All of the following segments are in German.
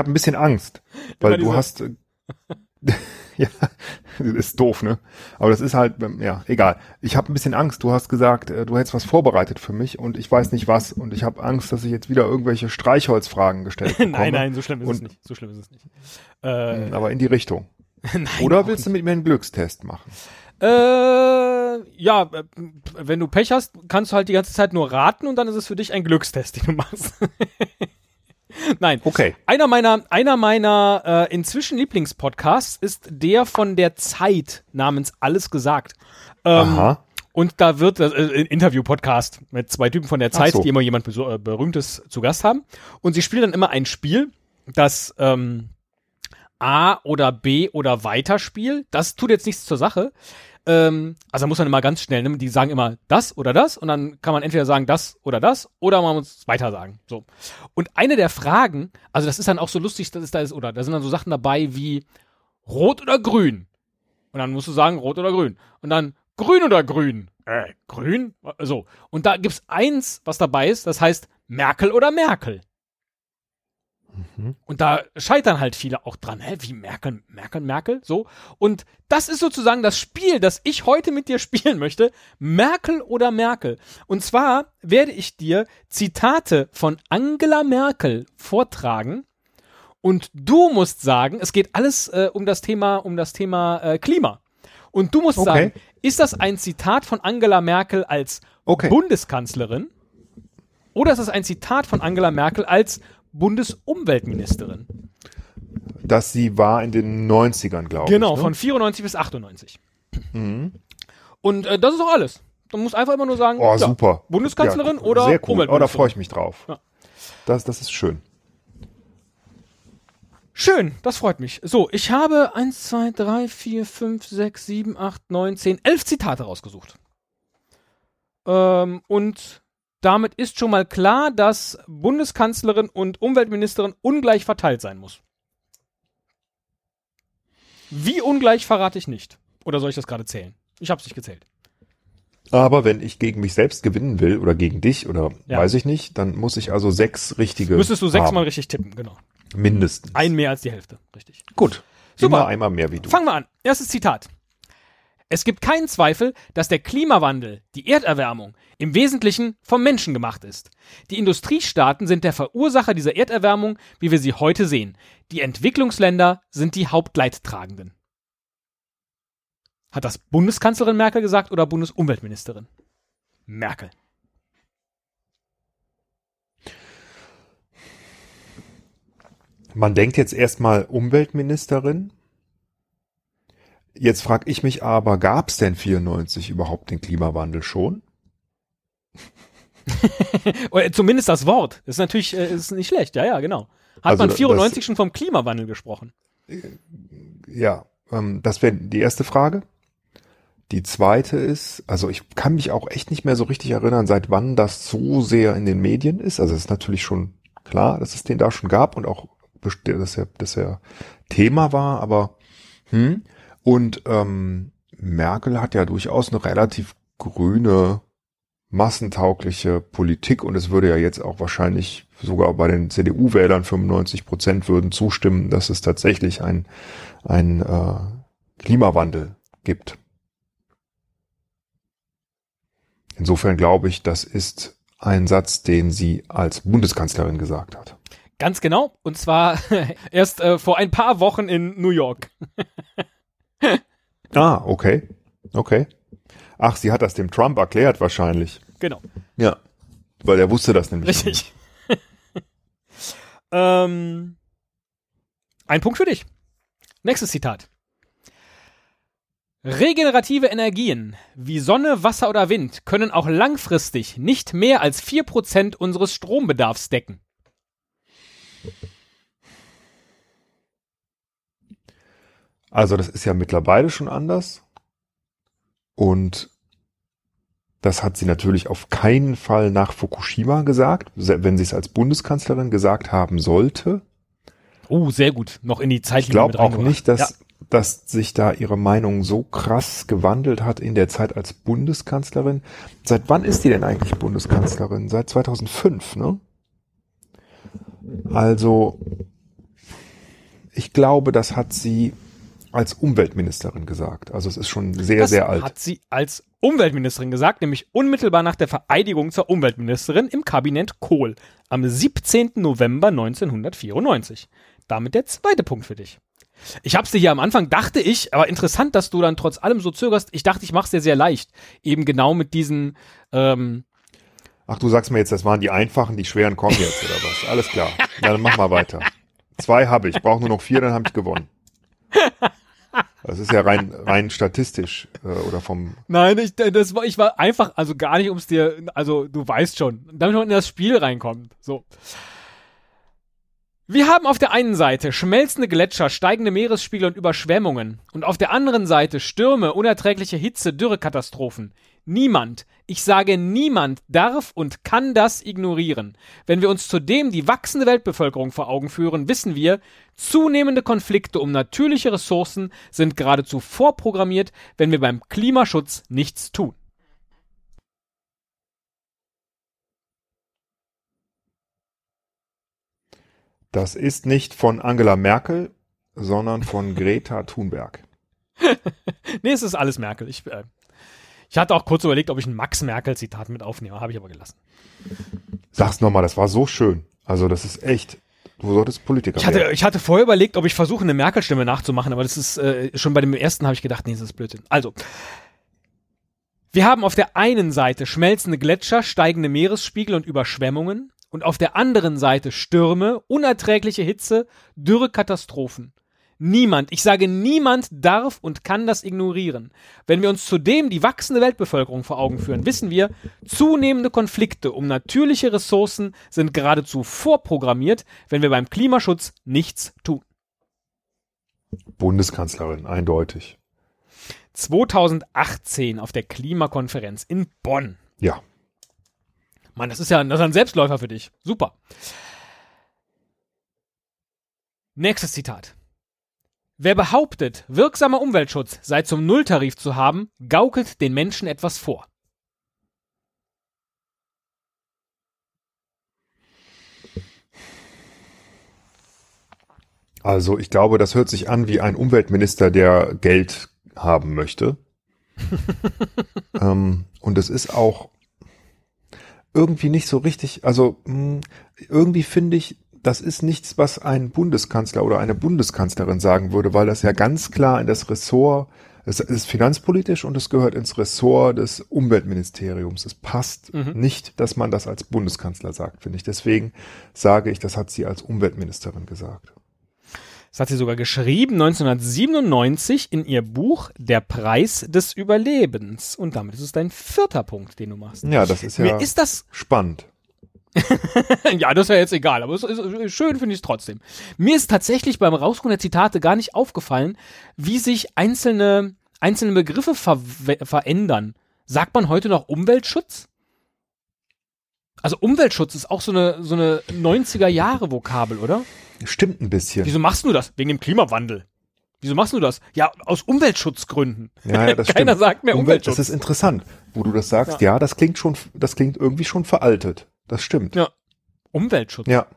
Habe ein bisschen Angst, weil du hast ja, ist doof, ne? Aber das ist halt, ähm, ja, egal. Ich habe ein bisschen Angst. Du hast gesagt, äh, du hättest was vorbereitet für mich und ich weiß nicht was und ich habe Angst, dass ich jetzt wieder irgendwelche Streichholzfragen gestellt bekomme. nein, nein, so schlimm ist und, es nicht. So schlimm ist es nicht. Äh, aber in die Richtung. nein, Oder willst du mit mir einen Glückstest machen? Äh, ja, äh, wenn du Pech hast, kannst du halt die ganze Zeit nur raten und dann ist es für dich ein Glückstest, den du machst. Nein. Okay. Einer meiner, einer meiner äh, inzwischen Lieblingspodcasts ist der von der Zeit namens Alles gesagt. Ähm, Aha. Und da wird äh, ein Interview-Podcast mit zwei Typen von der Zeit, so. die immer jemand äh, Berühmtes zu Gast haben. Und sie spielen dann immer ein Spiel, das ähm, A oder B oder Weiterspiel. Das tut jetzt nichts zur Sache. Ähm, also muss man immer ganz schnell, ne? die sagen immer das oder das und dann kann man entweder sagen das oder das oder man muss weiter sagen. So. Und eine der Fragen, also das ist dann auch so lustig, dass es da ist, oder da sind dann so Sachen dabei wie rot oder grün. Und dann musst du sagen rot oder grün. Und dann grün oder grün. Äh, grün? So. Und da gibt's eins, was dabei ist, das heißt Merkel oder Merkel. Mhm. Und da scheitern halt viele auch dran. Hä, wie Merkel, Merkel, Merkel? So. Und das ist sozusagen das Spiel, das ich heute mit dir spielen möchte. Merkel oder Merkel. Und zwar werde ich dir Zitate von Angela Merkel vortragen. Und du musst sagen, es geht alles äh, um das Thema, um das Thema äh, Klima. Und du musst okay. sagen, ist das ein Zitat von Angela Merkel als okay. Bundeskanzlerin? Oder ist das ein Zitat von Angela Merkel als Bundesumweltministerin. Dass sie war in den 90ern, glaube ich. Genau, ne? von 94 bis 98. Mhm. Und äh, das ist auch alles. Du musst einfach immer nur sagen, oh, ja, super. Bundeskanzlerin ja, oder sehr cool. Umweltministerin. Oh, da freue ich mich drauf. Ja. Das, das ist schön. Schön, das freut mich. So, ich habe 1, 2, 3, 4, 5, 6, 7, 8, 9, 10, 11 Zitate rausgesucht. Ähm, und damit ist schon mal klar, dass Bundeskanzlerin und Umweltministerin ungleich verteilt sein muss. Wie ungleich verrate ich nicht. Oder soll ich das gerade zählen? Ich habe es nicht gezählt. Aber wenn ich gegen mich selbst gewinnen will oder gegen dich oder ja. weiß ich nicht, dann muss ich also sechs richtige. Müsstest du sechsmal richtig tippen, genau. Mindestens. Ein mehr als die Hälfte, richtig. Gut. Super. Immer einmal mehr wie du. Fangen wir an. Erstes Zitat. Es gibt keinen Zweifel, dass der Klimawandel, die Erderwärmung, im Wesentlichen vom Menschen gemacht ist. Die Industriestaaten sind der Verursacher dieser Erderwärmung, wie wir sie heute sehen. Die Entwicklungsländer sind die Hauptleidtragenden. Hat das Bundeskanzlerin Merkel gesagt oder Bundesumweltministerin? Merkel. Man denkt jetzt erstmal Umweltministerin, Jetzt frage ich mich aber, gab es denn 94 überhaupt den Klimawandel schon? Oder zumindest das Wort. Das ist natürlich äh, ist nicht schlecht, ja, ja, genau. Hat also man 94 das, schon vom Klimawandel gesprochen? Ja, ähm, das wäre die erste Frage. Die zweite ist, also ich kann mich auch echt nicht mehr so richtig erinnern, seit wann das so sehr in den Medien ist. Also es ist natürlich schon klar, dass es den da schon gab und auch, dass er, dass er Thema war, aber hm, und ähm, Merkel hat ja durchaus eine relativ grüne, massentaugliche Politik und es würde ja jetzt auch wahrscheinlich sogar bei den CDU-Wählern 95 Prozent würden zustimmen, dass es tatsächlich ein, ein äh, Klimawandel gibt. Insofern glaube ich, das ist ein Satz, den sie als Bundeskanzlerin gesagt hat. Ganz genau. Und zwar erst äh, vor ein paar Wochen in New York. ah, okay. Okay. Ach, sie hat das dem Trump erklärt wahrscheinlich. Genau. Ja. Weil er wusste das nämlich. Richtig. ähm, ein Punkt für dich. Nächstes Zitat. Regenerative Energien wie Sonne, Wasser oder Wind können auch langfristig nicht mehr als 4% unseres Strombedarfs decken. Also das ist ja mittlerweile schon anders. Und das hat sie natürlich auf keinen Fall nach Fukushima gesagt, wenn sie es als Bundeskanzlerin gesagt haben sollte. Oh, sehr gut. Noch in die Zeit. Ich glaube auch nicht, dass, ja. dass sich da ihre Meinung so krass gewandelt hat in der Zeit als Bundeskanzlerin. Seit wann ist die denn eigentlich Bundeskanzlerin? Seit 2005, ne? Also, ich glaube, das hat sie als Umweltministerin gesagt. Also es ist schon sehr, das sehr alt. hat sie als Umweltministerin gesagt, nämlich unmittelbar nach der Vereidigung zur Umweltministerin im Kabinett Kohl am 17. November 1994. Damit der zweite Punkt für dich. Ich hab's dir hier am Anfang, dachte ich, aber interessant, dass du dann trotz allem so zögerst. Ich dachte, ich mach's dir sehr leicht. Eben genau mit diesen, ähm, Ach, du sagst mir jetzt, das waren die einfachen, die schweren kommen jetzt, oder was? Alles klar. Na, dann mach mal weiter. Zwei habe ich, brauche nur noch vier, dann habe ich gewonnen. Das ist ja rein, rein statistisch äh, oder vom. Nein, ich, das war, ich war einfach, also gar nicht ums dir, also du weißt schon, damit man in das Spiel reinkommt. So. Wir haben auf der einen Seite schmelzende Gletscher, steigende Meeresspiegel und Überschwemmungen und auf der anderen Seite Stürme, unerträgliche Hitze, Dürrekatastrophen. Niemand, ich sage niemand darf und kann das ignorieren. Wenn wir uns zudem die wachsende Weltbevölkerung vor Augen führen, wissen wir, zunehmende Konflikte um natürliche Ressourcen sind geradezu vorprogrammiert, wenn wir beim Klimaschutz nichts tun. Das ist nicht von Angela Merkel, sondern von Greta Thunberg. nee, es ist alles Merkel. Ich, äh, ich hatte auch kurz überlegt, ob ich ein Max Merkel-Zitat mit aufnehme, habe ich aber gelassen. Sag's nochmal, das war so schön. Also, das ist echt. Du solltest Politiker ich hatte, werden. ich hatte vorher überlegt, ob ich versuche, eine Merkel-Stimme nachzumachen, aber das ist äh, schon bei dem ersten habe ich gedacht, nee, das ist Blödsinn. Also, wir haben auf der einen Seite schmelzende Gletscher, steigende Meeresspiegel und Überschwemmungen und auf der anderen Seite Stürme, unerträgliche Hitze, Dürrekatastrophen. Niemand, ich sage niemand darf und kann das ignorieren. Wenn wir uns zudem die wachsende Weltbevölkerung vor Augen führen, wissen wir, zunehmende Konflikte um natürliche Ressourcen sind geradezu vorprogrammiert, wenn wir beim Klimaschutz nichts tun. Bundeskanzlerin, eindeutig. 2018 auf der Klimakonferenz in Bonn. Ja. Mann, das ist ja das ist ein Selbstläufer für dich. Super. Nächstes Zitat. Wer behauptet, wirksamer Umweltschutz sei zum Nulltarif zu haben, gaukelt den Menschen etwas vor. Also ich glaube, das hört sich an wie ein Umweltminister, der Geld haben möchte. ähm, und es ist auch irgendwie nicht so richtig, also mh, irgendwie finde ich, das ist nichts, was ein Bundeskanzler oder eine Bundeskanzlerin sagen würde, weil das ja ganz klar in das Ressort, es ist finanzpolitisch und es gehört ins Ressort des Umweltministeriums. Es passt Mhm. nicht, dass man das als Bundeskanzler sagt, finde ich. Deswegen sage ich, das hat sie als Umweltministerin gesagt. Das hat sie sogar geschrieben 1997 in ihr Buch Der Preis des Überlebens. Und damit ist es dein vierter Punkt, den du machst. Ja, das ist ja Mir ist das spannend. ja, das ist ja jetzt egal, aber es ist, schön finde ich es trotzdem. Mir ist tatsächlich beim Rauskommen der Zitate gar nicht aufgefallen, wie sich einzelne, einzelne Begriffe ver verändern. Sagt man heute noch Umweltschutz? Also Umweltschutz ist auch so eine, so eine 90er Jahre Vokabel, oder? Stimmt ein bisschen. Wieso machst du das? Wegen dem Klimawandel. Wieso machst du das? Ja, aus Umweltschutzgründen. Ja, ja, das Keiner stimmt. sagt mehr Umwelt, Umweltschutz. Das ist interessant, wo du das sagst. Ja. das klingt schon, das klingt irgendwie schon veraltet. Das stimmt. Ja. Umweltschutz. Ja.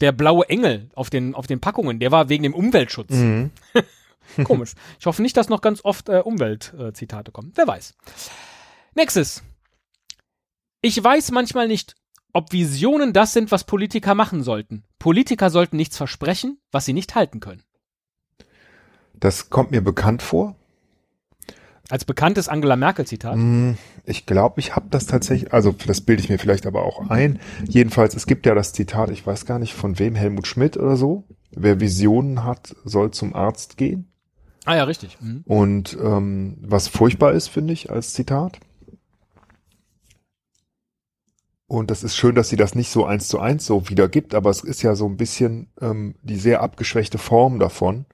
Der blaue Engel auf den, auf den Packungen, der war wegen dem Umweltschutz. Mhm. Komisch. Ich hoffe nicht, dass noch ganz oft äh, Umweltzitate kommen. Wer weiß. Nächstes. Ich weiß manchmal nicht, ob Visionen das sind, was Politiker machen sollten. Politiker sollten nichts versprechen, was sie nicht halten können. Das kommt mir bekannt vor. Als bekanntes Angela Merkel-Zitat. Hm, Ich glaube, ich habe das tatsächlich, also das bilde ich mir vielleicht aber auch ein. Jedenfalls, es gibt ja das Zitat, ich weiß gar nicht von wem, Helmut Schmidt oder so. Wer Visionen hat, soll zum Arzt gehen. Ah ja, richtig. Mhm. Und ähm, was furchtbar ist, finde ich, als Zitat. Und das ist schön, dass sie das nicht so eins zu eins so wiedergibt, aber es ist ja so ein bisschen ähm, die sehr abgeschwächte Form davon.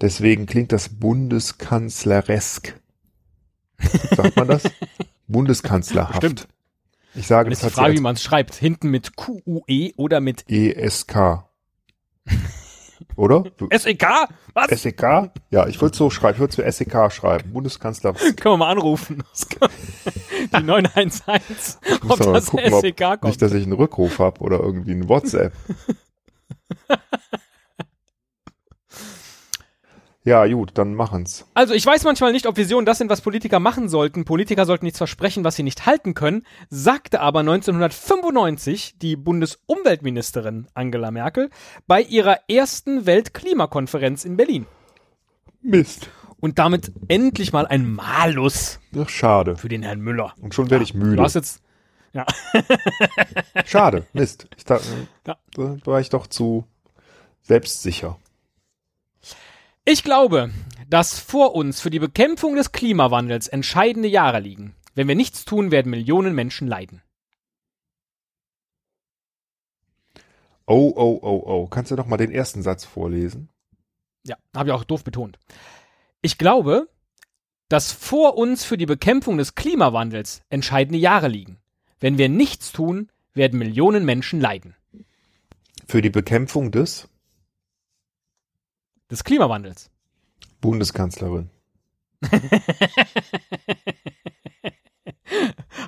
Deswegen klingt das bundeskanzleresk. Sagt man das? Bundeskanzlerhaft. Stimmt. Ich sage, das ist die Frage, wie man es schreibt. Hinten mit Q-U-E oder mit ESK. Oder? SEK? Was? SEK? Ja, ich würde so schreiben, ich würde zu SEK schreiben. Bundeskanzler. Können wir mal anrufen. die 911. muss Ob das gucken, ob- SEK kommt. Nicht, dass ich einen Rückruf habe oder irgendwie ein WhatsApp. Ja, gut, dann machen's. Also ich weiß manchmal nicht, ob Visionen das sind, was Politiker machen sollten. Politiker sollten nichts versprechen, was sie nicht halten können, sagte aber 1995 die Bundesumweltministerin Angela Merkel bei ihrer ersten Weltklimakonferenz in Berlin. Mist. Und damit endlich mal ein Malus. Ach, schade. Für den Herrn Müller. Und schon werde ich müde. Du hast jetzt, ja. schade, Mist. Ich dachte, ja. da war ich doch zu selbstsicher. Ich glaube, dass vor uns für die Bekämpfung des Klimawandels entscheidende Jahre liegen. Wenn wir nichts tun, werden Millionen Menschen leiden. Oh, oh, oh, oh. Kannst du noch mal den ersten Satz vorlesen? Ja, habe ich auch doof betont. Ich glaube, dass vor uns für die Bekämpfung des Klimawandels entscheidende Jahre liegen. Wenn wir nichts tun, werden Millionen Menschen leiden. Für die Bekämpfung des? Des Klimawandels. Bundeskanzlerin.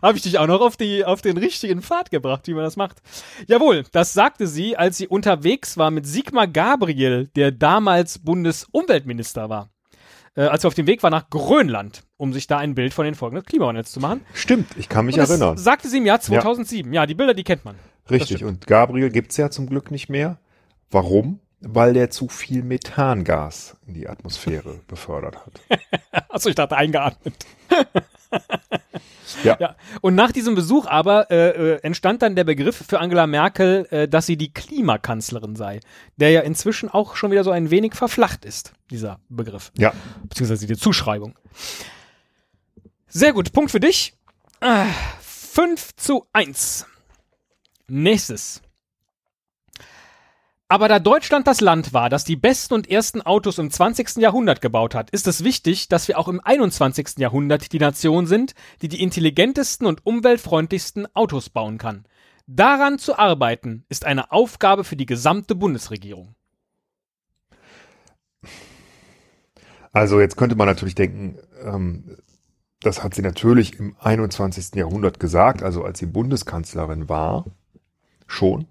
Habe ich dich auch noch auf, die, auf den richtigen Pfad gebracht, wie man das macht. Jawohl, das sagte sie, als sie unterwegs war mit Sigmar Gabriel, der damals Bundesumweltminister war. Äh, als sie auf dem Weg war nach Grönland, um sich da ein Bild von den Folgen des Klimawandels zu machen. Stimmt, ich kann mich und erinnern. Das sagte sie im Jahr 2007. Ja, ja die Bilder, die kennt man. Richtig, und Gabriel gibt's ja zum Glück nicht mehr. Warum? Weil der zu viel Methangas in die Atmosphäre befördert hat. Achso, ich dachte eingeatmet. ja. ja. Und nach diesem Besuch aber äh, äh, entstand dann der Begriff für Angela Merkel, äh, dass sie die Klimakanzlerin sei, der ja inzwischen auch schon wieder so ein wenig verflacht ist, dieser Begriff. Ja. Beziehungsweise die Zuschreibung. Sehr gut, Punkt für dich. Äh, 5 zu 1. Nächstes. Aber da Deutschland das Land war, das die besten und ersten Autos im 20. Jahrhundert gebaut hat, ist es wichtig, dass wir auch im 21. Jahrhundert die Nation sind, die die intelligentesten und umweltfreundlichsten Autos bauen kann. Daran zu arbeiten, ist eine Aufgabe für die gesamte Bundesregierung. Also jetzt könnte man natürlich denken, ähm, das hat sie natürlich im 21. Jahrhundert gesagt, also als sie Bundeskanzlerin war, schon.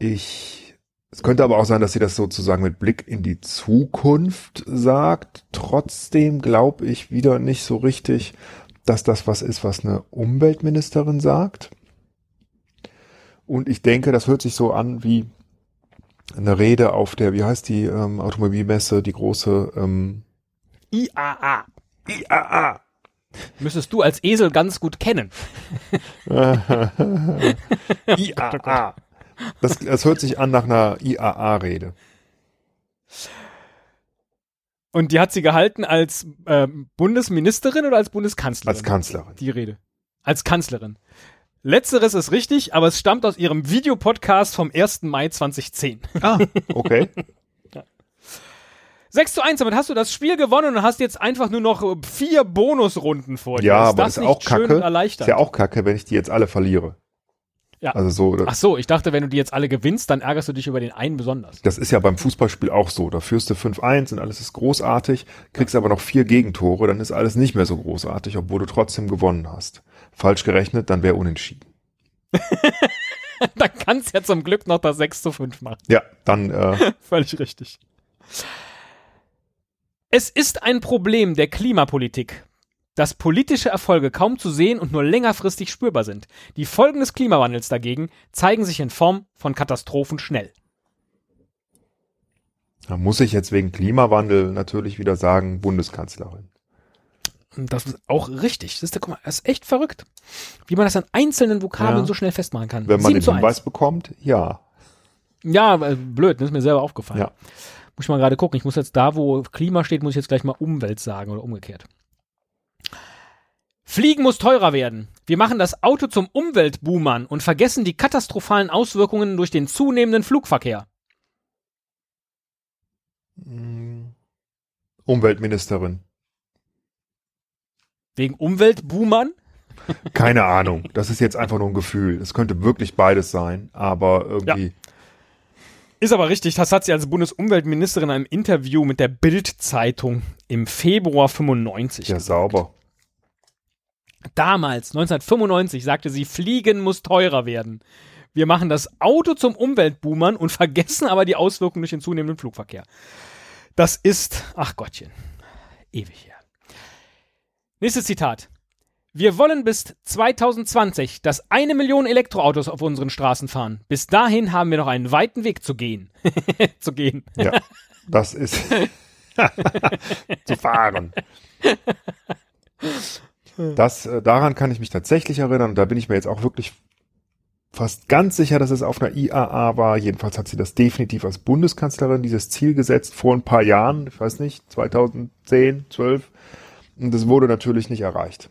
Ich, es könnte aber auch sein, dass sie das sozusagen mit Blick in die Zukunft sagt. Trotzdem glaube ich wieder nicht so richtig, dass das was ist, was eine Umweltministerin sagt. Und ich denke, das hört sich so an wie eine Rede auf der, wie heißt die ähm, Automobilmesse, die große ähm, IAA. IAA. Müsstest du als Esel ganz gut kennen. IAA. Das, das hört sich an nach einer IAA-Rede. Und die hat sie gehalten als äh, Bundesministerin oder als Bundeskanzlerin? Als Kanzlerin. Die Rede. Als Kanzlerin. Letzteres ist richtig, aber es stammt aus ihrem Videopodcast vom 1. Mai 2010. Ah, okay. ja. 6 zu 1, damit hast du das Spiel gewonnen und hast jetzt einfach nur noch vier Bonusrunden vor dir. Ja, ist aber das ist auch kacke. Ist ja auch kacke, wenn ich die jetzt alle verliere. Ja. Also so. Ach so, ich dachte, wenn du die jetzt alle gewinnst, dann ärgerst du dich über den einen besonders. Das ist ja beim Fußballspiel auch so. Da führst du 5-1 und alles ist großartig, kriegst aber noch vier Gegentore, dann ist alles nicht mehr so großartig, obwohl du trotzdem gewonnen hast. Falsch gerechnet, dann wäre unentschieden. dann kannst du ja zum Glück noch das 6 zu 5 machen. Ja, dann. Äh, Völlig richtig. Es ist ein Problem der Klimapolitik, dass politische Erfolge kaum zu sehen und nur längerfristig spürbar sind. Die Folgen des Klimawandels dagegen zeigen sich in Form von Katastrophen schnell. Da muss ich jetzt wegen Klimawandel natürlich wieder sagen, Bundeskanzlerin. Das ist auch richtig. Das ist, guck mal, das ist echt verrückt, wie man das an einzelnen Vokabeln ja. so schnell festmachen kann. Wenn man den Hinweis 1. bekommt, ja. Ja, äh, blöd, das ist mir selber aufgefallen. Ja. Muss ich mal gerade gucken. Ich muss jetzt da, wo Klima steht, muss ich jetzt gleich mal Umwelt sagen oder umgekehrt. Fliegen muss teurer werden. Wir machen das Auto zum Umweltboomern und vergessen die katastrophalen Auswirkungen durch den zunehmenden Flugverkehr. Mm. Umweltministerin. Wegen Umweltboomern? Keine Ahnung. Das ist jetzt einfach nur ein Gefühl. Es könnte wirklich beides sein, aber irgendwie. Ja. Ist aber richtig, das hat sie als Bundesumweltministerin in einem Interview mit der Bild-Zeitung im Februar 95. Ja, gesagt. sauber. Damals, 1995, sagte sie, Fliegen muss teurer werden. Wir machen das Auto zum Umweltboomern und vergessen aber die Auswirkungen durch den zunehmenden Flugverkehr. Das ist, ach Gottchen, ewig her. Nächstes Zitat. Wir wollen bis 2020, dass eine Million Elektroautos auf unseren Straßen fahren. Bis dahin haben wir noch einen weiten Weg zu gehen. zu gehen. Ja, das ist zu fahren. Das, äh, daran kann ich mich tatsächlich erinnern und da bin ich mir jetzt auch wirklich fast ganz sicher, dass es auf einer IAA war. Jedenfalls hat sie das definitiv als Bundeskanzlerin dieses Ziel gesetzt vor ein paar Jahren, ich weiß nicht, 2010, 12. Und das wurde natürlich nicht erreicht.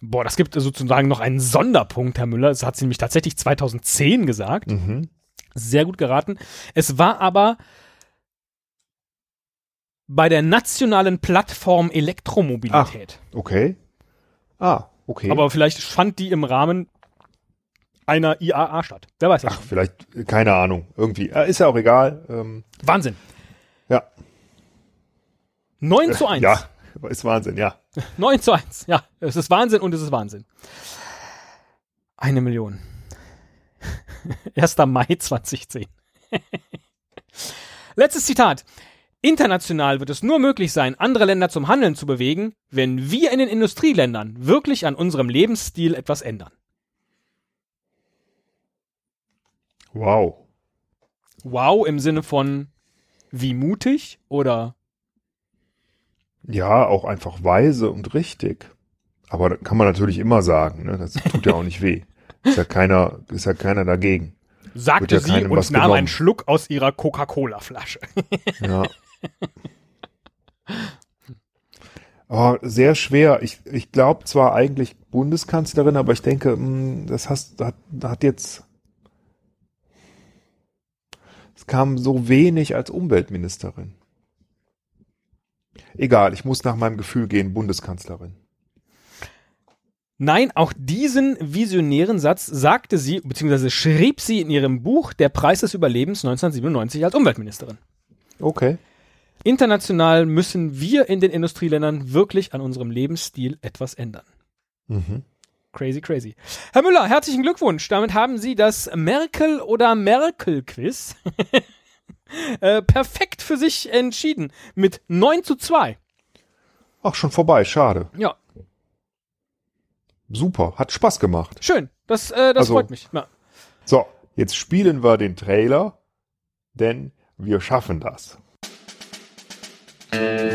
Boah, das gibt sozusagen noch einen Sonderpunkt, Herr Müller. Das hat sie nämlich tatsächlich 2010 gesagt. Mhm. Sehr gut geraten. Es war aber bei der nationalen Plattform Elektromobilität. Ah, okay. Ah, okay. Aber vielleicht fand die im Rahmen einer IAA statt. Wer weiß das. Ach, vielleicht, keine Ahnung. Irgendwie. Ist ja auch egal. Ähm, Wahnsinn. Ja. 9 zu 1. Ja, ist Wahnsinn, ja. 9 zu 1, ja. Es ist Wahnsinn und es ist Wahnsinn. Eine Million. 1. Mai 2010. Letztes Zitat. International wird es nur möglich sein, andere Länder zum Handeln zu bewegen, wenn wir in den Industrieländern wirklich an unserem Lebensstil etwas ändern. Wow. Wow im Sinne von wie mutig oder ja, auch einfach weise und richtig. Aber kann man natürlich immer sagen, ne? Das tut ja auch nicht weh. Ist ja keiner, ist ja keiner dagegen. Sagte ja sie und nahm genommen. einen Schluck aus ihrer Coca-Cola-Flasche. ja. Oh, sehr schwer. Ich, ich glaube zwar eigentlich Bundeskanzlerin, aber ich denke, mh, hm, das hast, hat, hat jetzt, es kam so wenig als Umweltministerin. Egal, ich muss nach meinem Gefühl gehen, Bundeskanzlerin. Nein, auch diesen visionären Satz sagte sie, beziehungsweise schrieb sie in ihrem Buch Der Preis des Überlebens 1997 als Umweltministerin. Okay. International müssen wir in den Industrieländern wirklich an unserem Lebensstil etwas ändern. Mhm. Crazy, crazy. Herr Müller, herzlichen Glückwunsch. Damit haben Sie das Merkel- oder Merkel-Quiz Äh, perfekt für sich entschieden mit 9 zu 2. Ach, schon vorbei, schade. Ja. Super, hat Spaß gemacht. Schön, das, äh, das also, freut mich. Ja. So, jetzt spielen wir den Trailer, denn wir schaffen das. Äh.